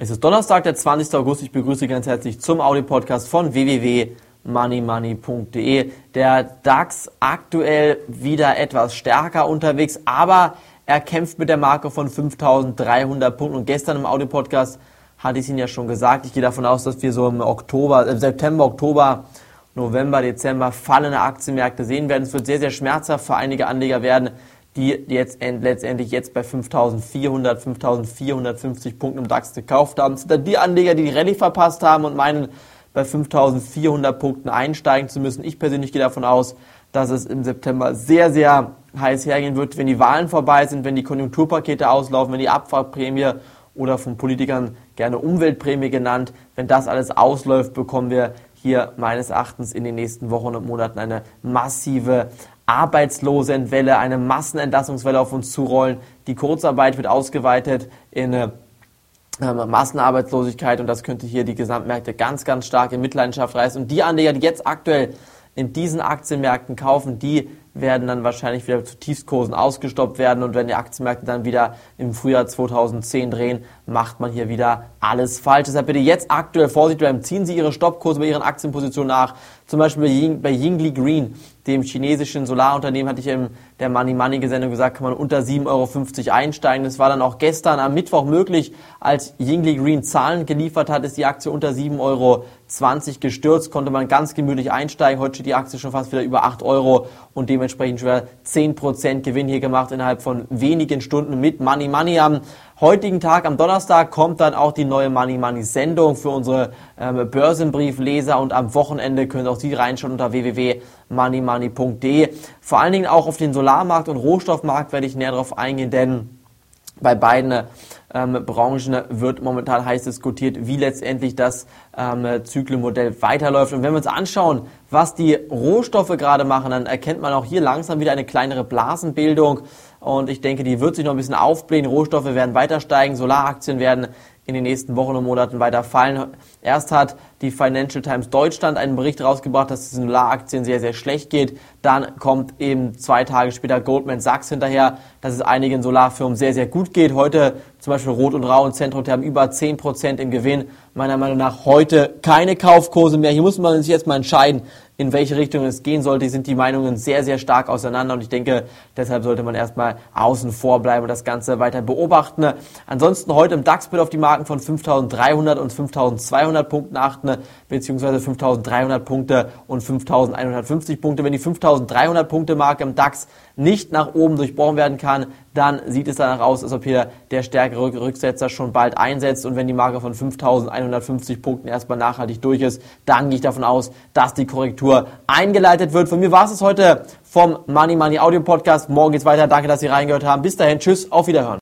Es ist Donnerstag, der 20. August. Ich begrüße ganz herzlich zum Audio-Podcast von www.moneymoney.de. Der DAX aktuell wieder etwas stärker unterwegs, aber er kämpft mit der Marke von 5300 Punkten. Und gestern im Audio-Podcast hatte ich es Ihnen ja schon gesagt. Ich gehe davon aus, dass wir so im Oktober, im September, Oktober, November, Dezember fallende Aktienmärkte sehen werden. Es wird sehr, sehr schmerzhaft für einige Anleger werden die jetzt letztendlich jetzt bei 5400, 5450 Punkten im DAX gekauft haben. Das sind dann die Anleger, die die Rallye verpasst haben und meinen, bei 5400 Punkten einsteigen zu müssen. Ich persönlich gehe davon aus, dass es im September sehr, sehr heiß hergehen wird, wenn die Wahlen vorbei sind, wenn die Konjunkturpakete auslaufen, wenn die Abfahrtprämie oder von Politikern gerne Umweltprämie genannt, wenn das alles ausläuft, bekommen wir hier meines Erachtens in den nächsten Wochen und Monaten eine massive Arbeitslosenwelle, eine Massenentlassungswelle auf uns zurollen. Die Kurzarbeit wird ausgeweitet in äh, Massenarbeitslosigkeit und das könnte hier die Gesamtmärkte ganz, ganz stark in Mitleidenschaft reißen. Und die Anleger, die jetzt aktuell in diesen Aktienmärkten kaufen, die werden dann wahrscheinlich wieder zu Tiefstkursen ausgestoppt werden und wenn die Aktienmärkte dann wieder im Frühjahr 2010 drehen, macht man hier wieder alles falsch. Deshalb bitte jetzt aktuell Vorsicht bleiben. Ziehen Sie Ihre Stoppkurse bei Ihren Aktienpositionen nach. Zum Beispiel bei, Ying, bei Yingli Green, dem chinesischen Solarunternehmen, hatte ich in der Money Money Sendung gesagt, kann man unter 7,50 Euro einsteigen. Das war dann auch gestern am Mittwoch möglich, als Yingli Green Zahlen geliefert hat, ist die Aktie unter 7,20 Euro gestürzt, konnte man ganz gemütlich einsteigen. Heute steht die Aktie schon fast wieder über 8 Euro und dementsprechend schon wieder 10% Gewinn hier gemacht innerhalb von wenigen Stunden mit Money Money am heutigen Tag, am Donnerstag, kommt dann auch die neue Money Money Sendung für unsere ähm, Börsenbriefleser und am Wochenende können auch Sie reinschauen unter www.moneymoney.de. Vor allen Dingen auch auf den Solarmarkt und Rohstoffmarkt werde ich näher darauf eingehen, denn bei beiden ähm, Branchen wird momentan heiß diskutiert, wie letztendlich das ähm, Zyklenmodell weiterläuft. Und wenn wir uns anschauen, was die Rohstoffe gerade machen, dann erkennt man auch hier langsam wieder eine kleinere Blasenbildung. Und ich denke, die wird sich noch ein bisschen aufblähen. Rohstoffe werden weiter steigen, Solaraktien werden in den nächsten Wochen und Monaten weiter fallen. Erst hat die Financial Times Deutschland einen Bericht rausgebracht, dass es den Solaraktien sehr, sehr schlecht geht. Dann kommt eben zwei Tage später Goldman Sachs hinterher, dass es einigen Solarfirmen sehr, sehr gut geht. Heute zum Beispiel Rot und Rau und Zentrotherm haben über 10% im Gewinn. Meiner Meinung nach heute keine Kaufkurse mehr. Hier muss man sich jetzt mal entscheiden, in welche Richtung es gehen sollte, sind die Meinungen sehr, sehr stark auseinander und ich denke, deshalb sollte man erstmal außen vor bleiben und das Ganze weiter beobachten. Ansonsten heute im DAX bitte auf die Marken von 5300 und 5200 Punkten achten, beziehungsweise 5300 Punkte und 5150 Punkte. Wenn die 5300 Punkte Marke im DAX nicht nach oben durchbrochen werden kann, dann sieht es danach aus, als ob hier der stärkere Rücksetzer schon bald einsetzt und wenn die Marke von 5150 Punkten erstmal nachhaltig durch ist, dann gehe ich davon aus, dass die Korrektur eingeleitet wird. Von mir war es heute vom Money Money Audio Podcast. Morgen geht's weiter. Danke, dass Sie reingehört haben. Bis dahin, tschüss, auf Wiederhören.